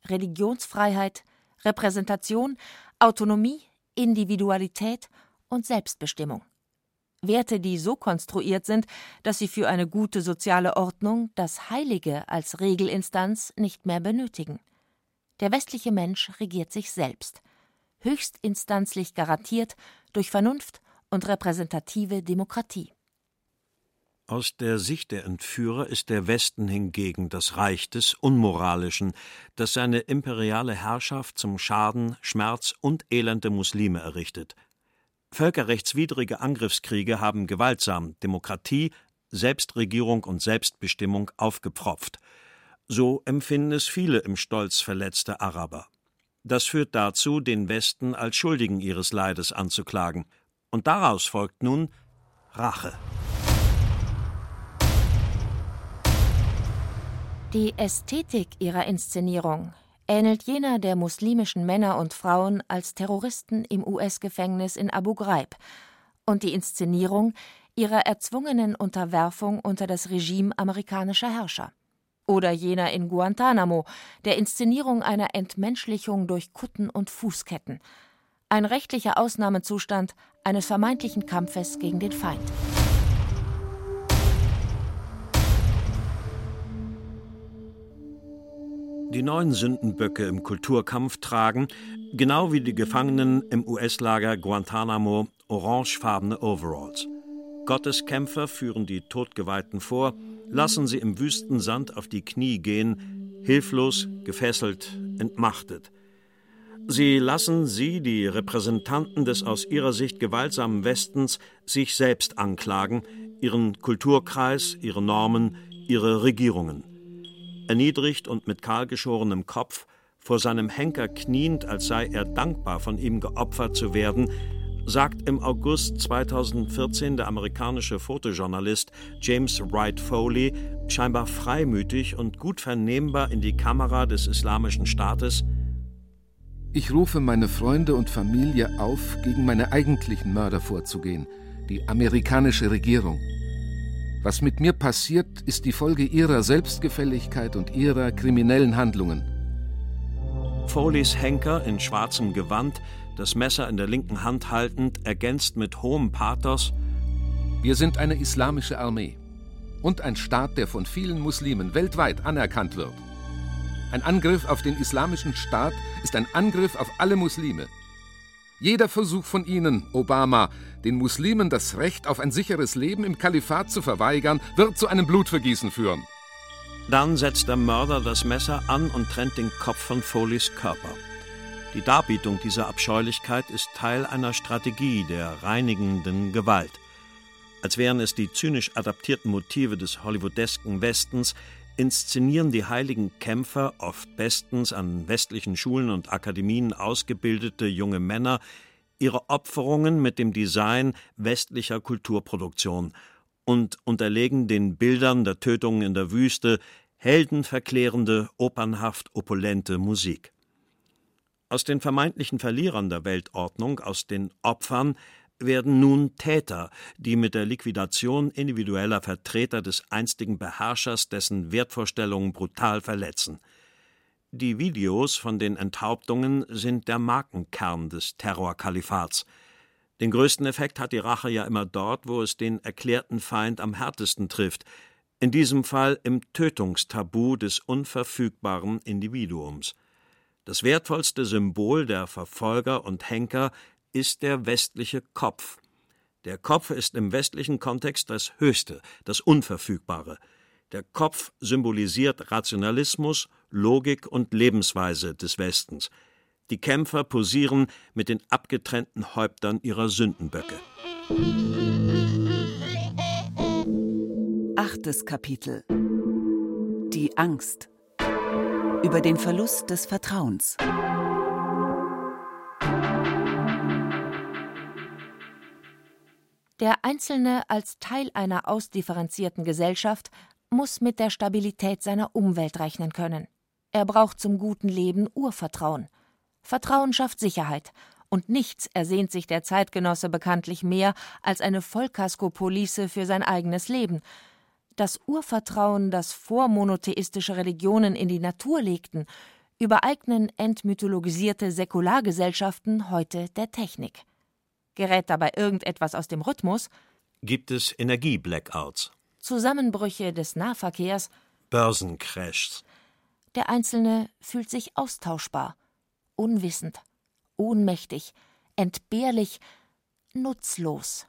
Speaker 5: Religionsfreiheit, Repräsentation, Autonomie, Individualität und Selbstbestimmung. Werte, die so konstruiert sind, dass sie für eine gute soziale Ordnung das Heilige als Regelinstanz nicht mehr benötigen. Der westliche Mensch regiert sich selbst, höchstinstanzlich garantiert durch Vernunft und repräsentative Demokratie.
Speaker 3: Aus der Sicht der Entführer ist der Westen hingegen das Reich des Unmoralischen, das seine imperiale Herrschaft zum Schaden, Schmerz und Elend der Muslime errichtet. Völkerrechtswidrige Angriffskriege haben gewaltsam Demokratie, Selbstregierung und Selbstbestimmung aufgepfropft. So empfinden es viele im Stolz verletzte Araber. Das führt dazu, den Westen als Schuldigen ihres Leides anzuklagen. Und daraus folgt nun Rache.
Speaker 5: Die Ästhetik ihrer Inszenierung ähnelt jener der muslimischen Männer und Frauen als Terroristen im US-Gefängnis in Abu Ghraib und die Inszenierung ihrer erzwungenen Unterwerfung unter das Regime amerikanischer Herrscher. Oder jener in Guantanamo, der Inszenierung einer Entmenschlichung durch Kutten und Fußketten. Ein rechtlicher Ausnahmezustand eines vermeintlichen Kampfes gegen den Feind.
Speaker 3: Die neuen Sündenböcke im Kulturkampf tragen, genau wie die Gefangenen im US-Lager Guantanamo, orangefarbene Overalls. Gotteskämpfer führen die Todgeweihten vor, lassen sie im Wüstensand auf die Knie gehen, hilflos, gefesselt, entmachtet. Sie lassen sie, die Repräsentanten des aus ihrer Sicht gewaltsamen Westens, sich selbst anklagen, ihren Kulturkreis, ihre Normen, ihre Regierungen. Erniedrigt und mit kahlgeschorenem Kopf, vor seinem Henker kniend, als sei er dankbar, von ihm geopfert zu werden, sagt im August 2014 der amerikanische Fotojournalist James Wright Foley scheinbar freimütig und gut vernehmbar in die Kamera des Islamischen Staates
Speaker 2: Ich rufe meine Freunde und Familie auf, gegen meine eigentlichen Mörder vorzugehen, die amerikanische Regierung. Was mit mir passiert, ist die Folge ihrer Selbstgefälligkeit und ihrer kriminellen Handlungen.
Speaker 3: Foleys Henker in schwarzem Gewand das Messer in der linken Hand haltend, ergänzt mit hohem Pathos
Speaker 2: Wir sind eine islamische Armee und ein Staat, der von vielen Muslimen weltweit anerkannt wird. Ein Angriff auf den islamischen Staat ist ein Angriff auf alle Muslime. Jeder Versuch von Ihnen, Obama, den Muslimen das Recht auf ein sicheres Leben im Kalifat zu verweigern, wird zu einem Blutvergießen führen.
Speaker 3: Dann setzt der Mörder das Messer an und trennt den Kopf von Foleys Körper. Die Darbietung dieser Abscheulichkeit ist Teil einer Strategie der reinigenden Gewalt. Als wären es die zynisch adaptierten Motive des hollywoodesken Westens, inszenieren die heiligen Kämpfer, oft bestens an westlichen Schulen und Akademien ausgebildete junge Männer, ihre Opferungen mit dem Design westlicher Kulturproduktion und unterlegen den Bildern der Tötungen in der Wüste heldenverklärende, opernhaft opulente Musik. Aus den vermeintlichen Verlierern der Weltordnung, aus den Opfern, werden nun Täter, die mit der Liquidation individueller Vertreter des einstigen Beherrschers dessen Wertvorstellungen brutal verletzen. Die Videos von den Enthauptungen sind der Markenkern des Terrorkalifats. Den größten Effekt hat die Rache ja immer dort, wo es den erklärten Feind am härtesten trifft, in diesem Fall im Tötungstabu des unverfügbaren Individuums. Das wertvollste Symbol der Verfolger und Henker ist der westliche Kopf. Der Kopf ist im westlichen Kontext das Höchste, das Unverfügbare. Der Kopf symbolisiert Rationalismus, Logik und Lebensweise des Westens. Die Kämpfer posieren mit den abgetrennten Häuptern ihrer Sündenböcke.
Speaker 6: Achtes Kapitel Die Angst über den Verlust des Vertrauens.
Speaker 5: Der Einzelne als Teil einer ausdifferenzierten Gesellschaft muss mit der Stabilität seiner Umwelt rechnen können. Er braucht zum guten Leben Urvertrauen. Vertrauen schafft Sicherheit, und nichts ersehnt sich der Zeitgenosse bekanntlich mehr als eine Vollkaskopolice für sein eigenes Leben, das Urvertrauen, das vormonotheistische Religionen in die Natur legten, übereignen entmythologisierte Säkulargesellschaften heute der Technik. Gerät dabei irgendetwas aus dem Rhythmus,
Speaker 3: gibt es Energieblackouts,
Speaker 5: Zusammenbrüche des Nahverkehrs,
Speaker 3: Börsencrashs.
Speaker 5: Der Einzelne fühlt sich austauschbar, unwissend, ohnmächtig, entbehrlich, nutzlos.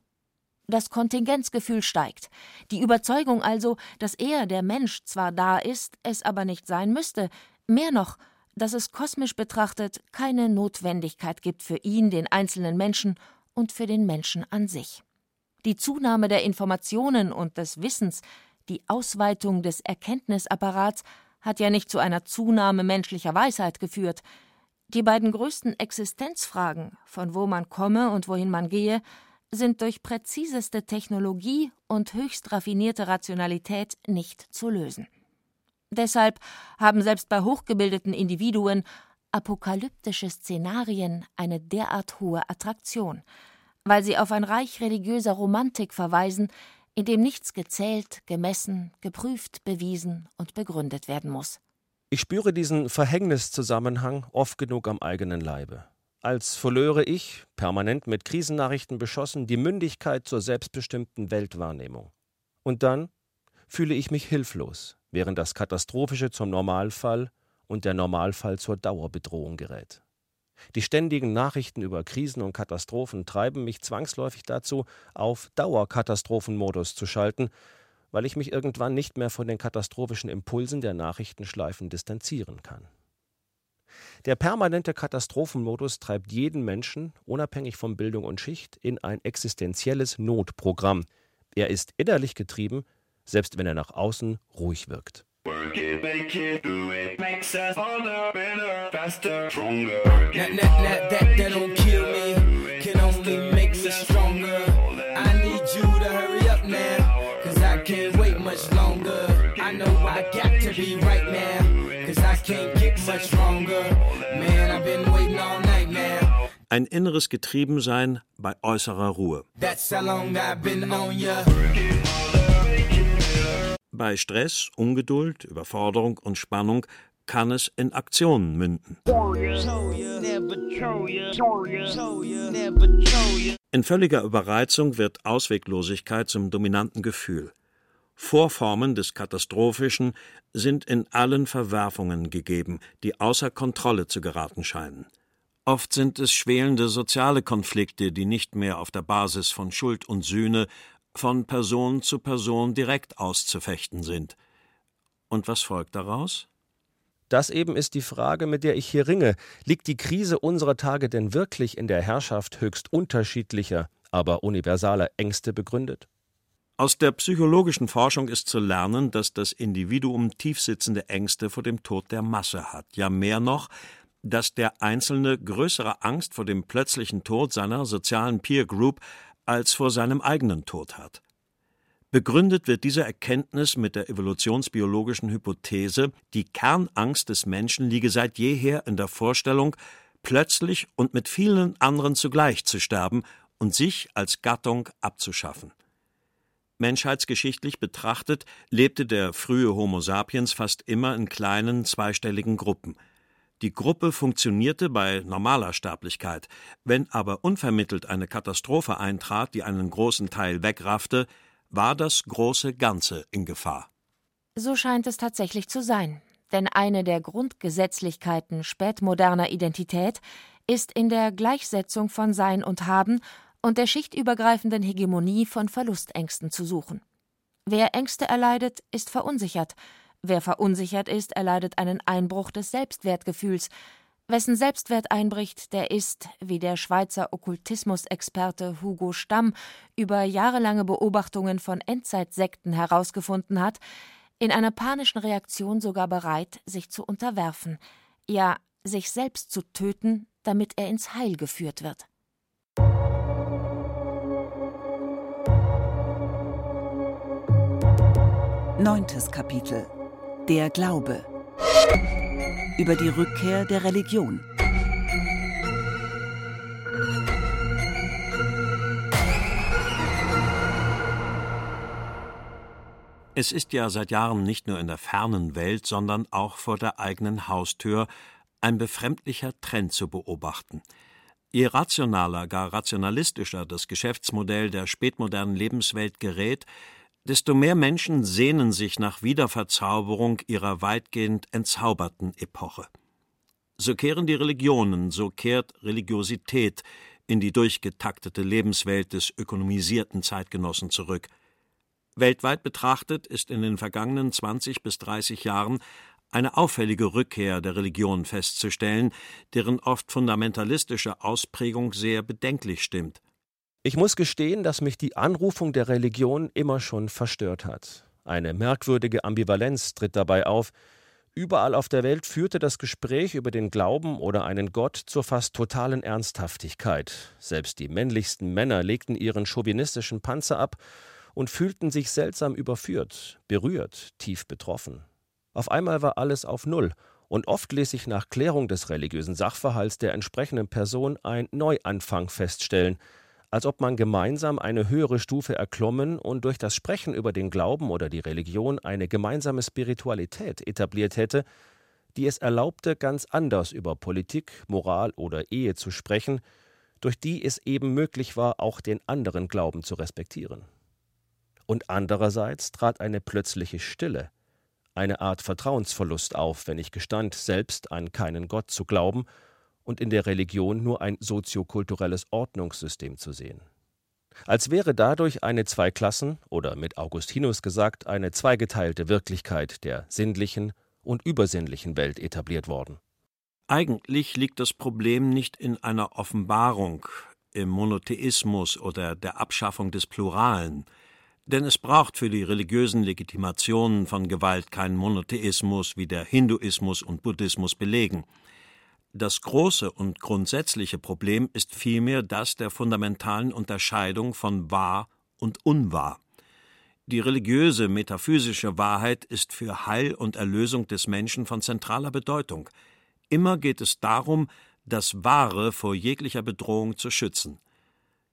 Speaker 5: Das Kontingenzgefühl steigt. Die Überzeugung also, dass er, der Mensch, zwar da ist, es aber nicht sein müsste. Mehr noch, dass es kosmisch betrachtet keine Notwendigkeit gibt für ihn, den einzelnen Menschen und für den Menschen an sich. Die Zunahme der Informationen und des Wissens, die Ausweitung des Erkenntnisapparats hat ja nicht zu einer Zunahme menschlicher Weisheit geführt. Die beiden größten Existenzfragen, von wo man komme und wohin man gehe, sind durch präziseste Technologie und höchst raffinierte Rationalität nicht zu lösen. Deshalb haben selbst bei hochgebildeten Individuen apokalyptische Szenarien eine derart hohe Attraktion, weil sie auf ein Reich religiöser Romantik verweisen, in dem nichts gezählt, gemessen, geprüft, bewiesen und begründet werden muss.
Speaker 4: Ich spüre diesen Verhängniszusammenhang oft genug am eigenen Leibe als verlöre ich, permanent mit Krisennachrichten beschossen, die Mündigkeit zur selbstbestimmten Weltwahrnehmung. Und dann fühle ich mich hilflos, während das Katastrophische zum Normalfall und der Normalfall zur Dauerbedrohung gerät. Die ständigen Nachrichten über Krisen und Katastrophen treiben mich zwangsläufig dazu, auf Dauerkatastrophenmodus zu schalten, weil ich mich irgendwann nicht mehr von den katastrophischen Impulsen der Nachrichtenschleifen distanzieren kann. Der permanente Katastrophenmodus treibt jeden Menschen, unabhängig von Bildung und Schicht, in ein existenzielles Notprogramm, Er ist innerlich getrieben, selbst wenn er nach außen ruhig wirkt. Work it, make it, do it, makes us harder, better, faster, stronger. That, that, that, that, that don't kill me, can only make us stronger. I need you to hurry up now, cause I can't wait much longer. I know I got to be right now, cause I can't get much stronger. Man, I've been waiting all night now. Ein inneres Getriebensein bei äußerer Ruhe. That's how long I've been on ya. Bei Stress, Ungeduld, Überforderung und Spannung kann es in Aktionen münden. In völliger Überreizung wird Ausweglosigkeit zum dominanten Gefühl. Vorformen des Katastrophischen sind in allen Verwerfungen gegeben, die außer Kontrolle zu geraten scheinen. Oft sind es schwelende soziale Konflikte, die nicht mehr auf der Basis von Schuld und Sühne, von Person zu Person direkt auszufechten sind. Und was folgt daraus? Das eben ist die Frage, mit der ich hier ringe. Liegt die Krise unserer Tage denn wirklich in der Herrschaft höchst unterschiedlicher, aber universaler Ängste begründet? Aus der psychologischen Forschung ist zu lernen, dass das Individuum tiefsitzende Ängste vor dem Tod der Masse hat. Ja mehr noch, dass der Einzelne größere Angst vor dem plötzlichen Tod seiner sozialen Peer Group als vor seinem eigenen Tod hat. Begründet wird diese Erkenntnis mit der evolutionsbiologischen Hypothese, die Kernangst des Menschen liege seit jeher in der Vorstellung, plötzlich und mit vielen anderen zugleich zu sterben und sich als Gattung abzuschaffen. Menschheitsgeschichtlich betrachtet lebte der frühe Homo sapiens fast immer in kleinen zweistelligen Gruppen. Die Gruppe funktionierte bei normaler Sterblichkeit. Wenn aber unvermittelt eine Katastrophe eintrat, die einen großen Teil wegraffte, war das große Ganze in Gefahr.
Speaker 5: So scheint es tatsächlich zu sein. Denn eine der Grundgesetzlichkeiten spätmoderner Identität ist in der Gleichsetzung von Sein und Haben und der schichtübergreifenden Hegemonie von Verlustängsten zu suchen. Wer Ängste erleidet, ist verunsichert, Wer verunsichert ist, erleidet einen Einbruch des Selbstwertgefühls. Wessen Selbstwert einbricht, der ist, wie der Schweizer Okkultismusexperte Hugo Stamm über jahrelange Beobachtungen von Endzeitsekten herausgefunden hat, in einer panischen Reaktion sogar bereit, sich zu unterwerfen, ja, sich selbst zu töten, damit er ins Heil geführt wird.
Speaker 6: Neuntes Kapitel der Glaube. Über die Rückkehr der Religion.
Speaker 3: Es ist ja seit Jahren nicht nur in der fernen Welt, sondern auch vor der eigenen Haustür ein befremdlicher Trend zu beobachten. Je rationaler, gar rationalistischer das Geschäftsmodell der spätmodernen Lebenswelt gerät, desto mehr Menschen sehnen sich nach Wiederverzauberung ihrer weitgehend entzauberten Epoche. So kehren die Religionen, so kehrt Religiosität in die durchgetaktete Lebenswelt des ökonomisierten Zeitgenossen zurück. Weltweit betrachtet ist in den vergangenen 20 bis 30 Jahren eine auffällige Rückkehr der Religion festzustellen, deren oft fundamentalistische Ausprägung sehr bedenklich stimmt.
Speaker 4: Ich muss gestehen, dass mich die Anrufung der Religion immer schon verstört hat. Eine merkwürdige Ambivalenz tritt dabei auf. Überall auf der Welt führte das Gespräch über den Glauben oder einen Gott zur fast totalen Ernsthaftigkeit. Selbst die männlichsten Männer legten ihren chauvinistischen Panzer ab und fühlten sich seltsam überführt, berührt, tief betroffen. Auf einmal war alles auf Null, und oft ließ sich nach Klärung des religiösen Sachverhalts der entsprechenden Person ein Neuanfang feststellen, als ob man gemeinsam eine höhere Stufe erklommen und durch das Sprechen über den Glauben oder die Religion eine gemeinsame Spiritualität etabliert hätte, die es erlaubte, ganz anders über Politik, Moral oder Ehe zu sprechen, durch die es eben möglich war, auch den anderen Glauben zu respektieren. Und andererseits trat eine plötzliche Stille, eine Art Vertrauensverlust auf, wenn ich gestand, selbst an keinen Gott zu glauben und in der Religion nur ein soziokulturelles Ordnungssystem zu sehen. Als wäre dadurch eine Zweiklassen- oder mit Augustinus gesagt eine zweigeteilte Wirklichkeit der sinnlichen und übersinnlichen Welt etabliert worden.
Speaker 3: Eigentlich liegt das Problem nicht in einer Offenbarung, im Monotheismus oder der Abschaffung des Pluralen. Denn es braucht für die religiösen Legitimationen von Gewalt keinen Monotheismus, wie der Hinduismus und Buddhismus belegen. Das große und grundsätzliche Problem ist vielmehr das der fundamentalen Unterscheidung von wahr und unwahr. Die religiöse, metaphysische Wahrheit ist für Heil und Erlösung des Menschen von zentraler Bedeutung. Immer geht es darum, das Wahre vor jeglicher Bedrohung zu schützen.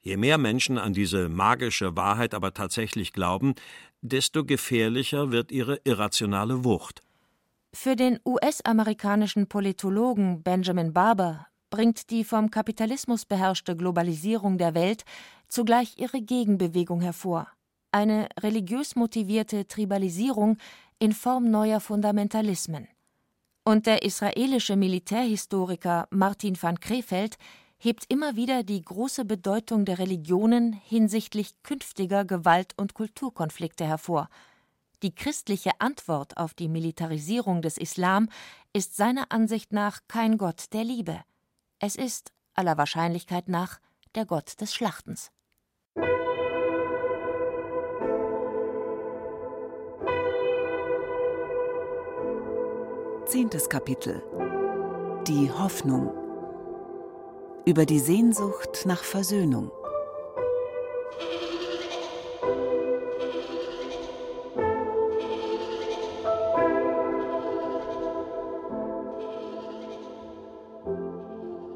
Speaker 3: Je mehr Menschen an diese magische Wahrheit aber tatsächlich glauben, desto gefährlicher wird ihre irrationale Wucht.
Speaker 5: Für den US-amerikanischen Politologen Benjamin Barber bringt die vom Kapitalismus beherrschte Globalisierung der Welt zugleich ihre Gegenbewegung hervor, eine religiös motivierte Tribalisierung in Form neuer Fundamentalismen. Und der israelische Militärhistoriker Martin van Krefeld hebt immer wieder die große Bedeutung der Religionen hinsichtlich künftiger Gewalt- und Kulturkonflikte hervor. Die christliche Antwort auf die Militarisierung des Islam ist seiner Ansicht nach kein Gott der Liebe. Es ist, aller Wahrscheinlichkeit nach, der Gott des Schlachtens.
Speaker 6: Zehntes Kapitel Die Hoffnung über die Sehnsucht nach Versöhnung.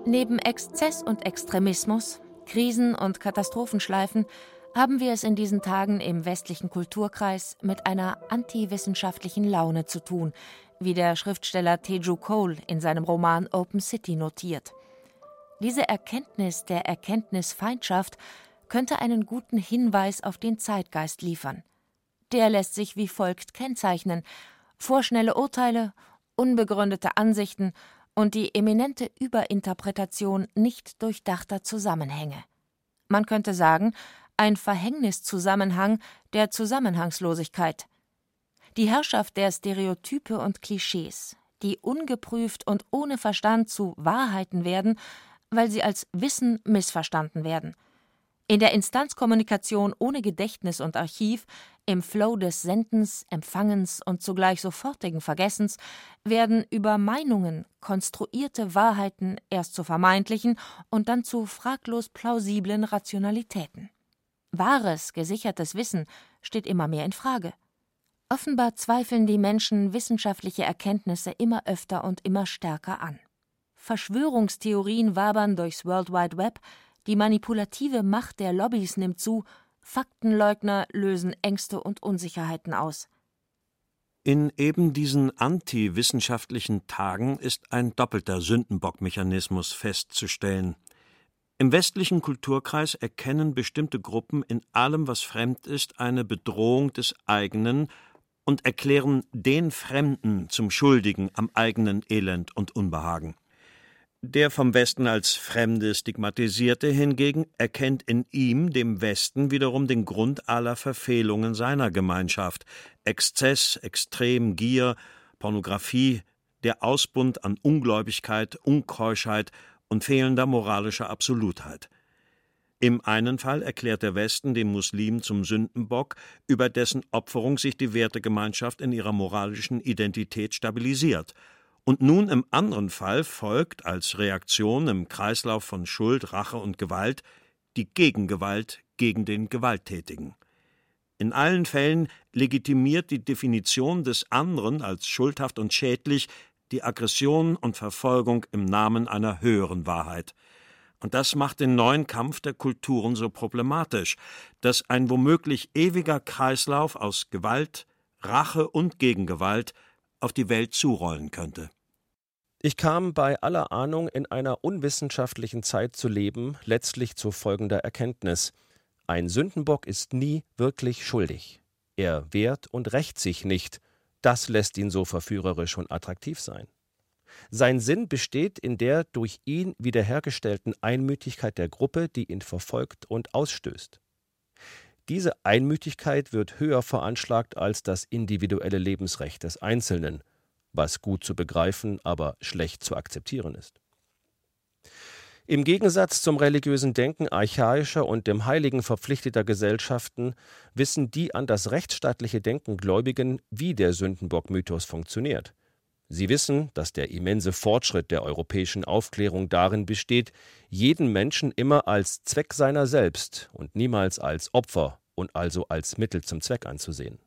Speaker 5: Neben Exzess und Extremismus, Krisen und Katastrophenschleifen haben wir es in diesen Tagen im westlichen Kulturkreis mit einer antiwissenschaftlichen Laune zu tun, wie der Schriftsteller Teju Cole in seinem Roman Open City notiert. Diese Erkenntnis der Erkenntnisfeindschaft könnte einen guten Hinweis auf den Zeitgeist liefern. Der lässt sich wie folgt kennzeichnen vorschnelle Urteile, unbegründete Ansichten und die eminente Überinterpretation nicht durchdachter Zusammenhänge. Man könnte sagen, ein Verhängniszusammenhang der Zusammenhangslosigkeit. Die Herrschaft der Stereotype und Klischees, die ungeprüft und ohne Verstand zu Wahrheiten werden, weil sie als Wissen missverstanden werden. In der Instanzkommunikation ohne Gedächtnis und Archiv, im Flow des Sendens, Empfangens und zugleich sofortigen Vergessens werden über Meinungen konstruierte Wahrheiten erst zu vermeintlichen und dann zu fraglos plausiblen Rationalitäten. Wahres, gesichertes Wissen steht immer mehr in Frage. Offenbar zweifeln die Menschen wissenschaftliche Erkenntnisse immer öfter und immer stärker an. Verschwörungstheorien wabern durchs World Wide Web, die manipulative Macht der Lobbys nimmt zu, Faktenleugner lösen Ängste und Unsicherheiten aus.
Speaker 3: In eben diesen antiwissenschaftlichen Tagen ist ein doppelter Sündenbockmechanismus festzustellen. Im westlichen Kulturkreis erkennen bestimmte Gruppen in allem, was fremd ist, eine Bedrohung des eigenen und erklären den Fremden zum Schuldigen am eigenen Elend und Unbehagen. Der vom Westen als Fremde stigmatisierte hingegen erkennt in ihm, dem Westen, wiederum den Grund aller Verfehlungen seiner Gemeinschaft Exzess, Extrem, Gier, Pornografie, der Ausbund an Ungläubigkeit, Unkeuschheit und fehlender moralischer Absolutheit. Im einen Fall erklärt der Westen den Muslim zum Sündenbock, über dessen Opferung sich die Wertegemeinschaft in ihrer moralischen Identität stabilisiert – und nun im anderen Fall folgt als Reaktion im Kreislauf von Schuld, Rache und Gewalt die Gegengewalt gegen den Gewalttätigen. In allen Fällen legitimiert die Definition des anderen als schuldhaft und schädlich die Aggression und Verfolgung im Namen einer höheren Wahrheit. Und das macht den neuen Kampf der Kulturen so problematisch, dass ein womöglich ewiger Kreislauf aus Gewalt, Rache und Gegengewalt auf die Welt zurollen könnte.
Speaker 4: Ich kam bei aller Ahnung, in einer unwissenschaftlichen Zeit zu leben, letztlich zu folgender Erkenntnis. Ein Sündenbock ist nie wirklich schuldig. Er wehrt und rächt sich nicht. Das lässt ihn so verführerisch und attraktiv sein. Sein Sinn besteht in der durch ihn wiederhergestellten Einmütigkeit der Gruppe, die ihn verfolgt und ausstößt. Diese Einmütigkeit wird höher veranschlagt als das individuelle Lebensrecht des Einzelnen was gut zu begreifen, aber schlecht zu akzeptieren ist. Im Gegensatz zum religiösen Denken archaischer und dem Heiligen verpflichteter Gesellschaften wissen die an das rechtsstaatliche Denken Gläubigen, wie der Sündenbock-Mythos funktioniert. Sie wissen, dass der immense Fortschritt der europäischen Aufklärung darin besteht, jeden Menschen immer als Zweck seiner selbst und niemals als Opfer und also als Mittel zum Zweck anzusehen.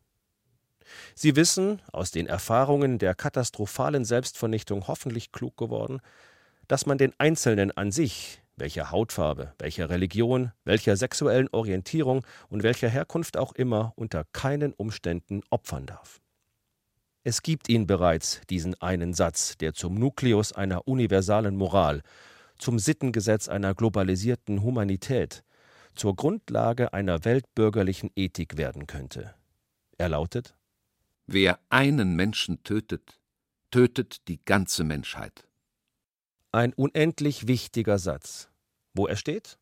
Speaker 4: Sie wissen, aus den Erfahrungen der katastrophalen Selbstvernichtung hoffentlich klug geworden, dass man den Einzelnen an sich, welcher Hautfarbe, welcher Religion, welcher sexuellen Orientierung und welcher Herkunft auch immer, unter keinen Umständen opfern darf. Es gibt ihn bereits, diesen einen Satz, der zum Nukleus einer universalen Moral, zum Sittengesetz einer globalisierten Humanität, zur Grundlage einer weltbürgerlichen Ethik werden könnte. Er lautet
Speaker 2: Wer einen Menschen tötet, tötet die ganze Menschheit.
Speaker 4: Ein unendlich wichtiger Satz. Wo er steht?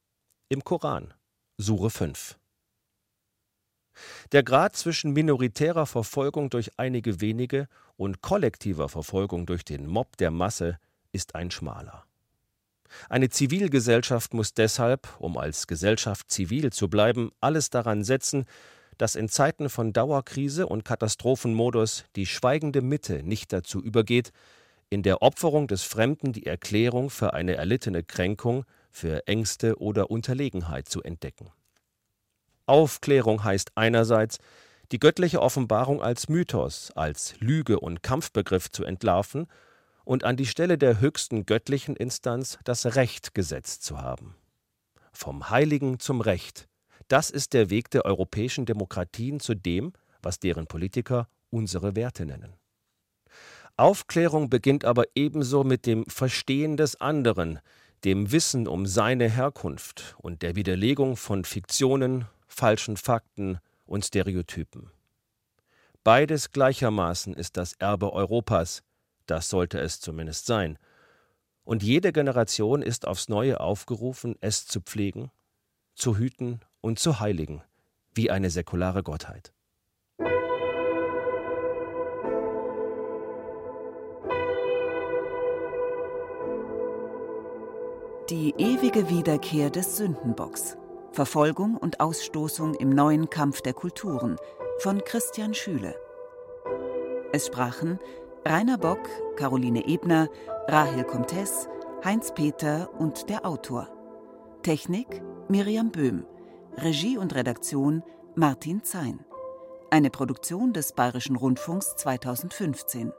Speaker 4: Im Koran, Sure 5. Der Grad zwischen minoritärer Verfolgung durch einige wenige und kollektiver Verfolgung durch den Mob der Masse ist ein schmaler. Eine Zivilgesellschaft muss deshalb, um als Gesellschaft zivil zu bleiben, alles daran setzen, dass in Zeiten von Dauerkrise und Katastrophenmodus die schweigende Mitte nicht dazu übergeht, in der Opferung des Fremden die Erklärung für eine erlittene Kränkung, für Ängste oder Unterlegenheit zu entdecken. Aufklärung heißt einerseits, die göttliche Offenbarung als Mythos, als Lüge und Kampfbegriff zu entlarven und an die Stelle der höchsten göttlichen Instanz das Recht gesetzt zu haben. Vom Heiligen zum Recht. Das ist der Weg der europäischen Demokratien zu dem, was deren Politiker unsere Werte nennen. Aufklärung beginnt aber ebenso mit dem Verstehen des anderen, dem Wissen um seine Herkunft und der Widerlegung von Fiktionen, falschen Fakten und Stereotypen. Beides gleichermaßen ist das Erbe Europas, das sollte es zumindest sein, und jede Generation ist aufs neue aufgerufen, es zu pflegen, zu hüten und zu heiligen, wie eine säkulare Gottheit.
Speaker 6: Die ewige Wiederkehr des Sündenbocks. Verfolgung und Ausstoßung im neuen Kampf der Kulturen von Christian Schüle. Es sprachen Rainer Bock, Caroline Ebner, Rahel Comtes, Heinz Peter und der Autor. Technik Miriam Böhm. Regie und Redaktion Martin Zein. Eine Produktion des Bayerischen Rundfunks 2015.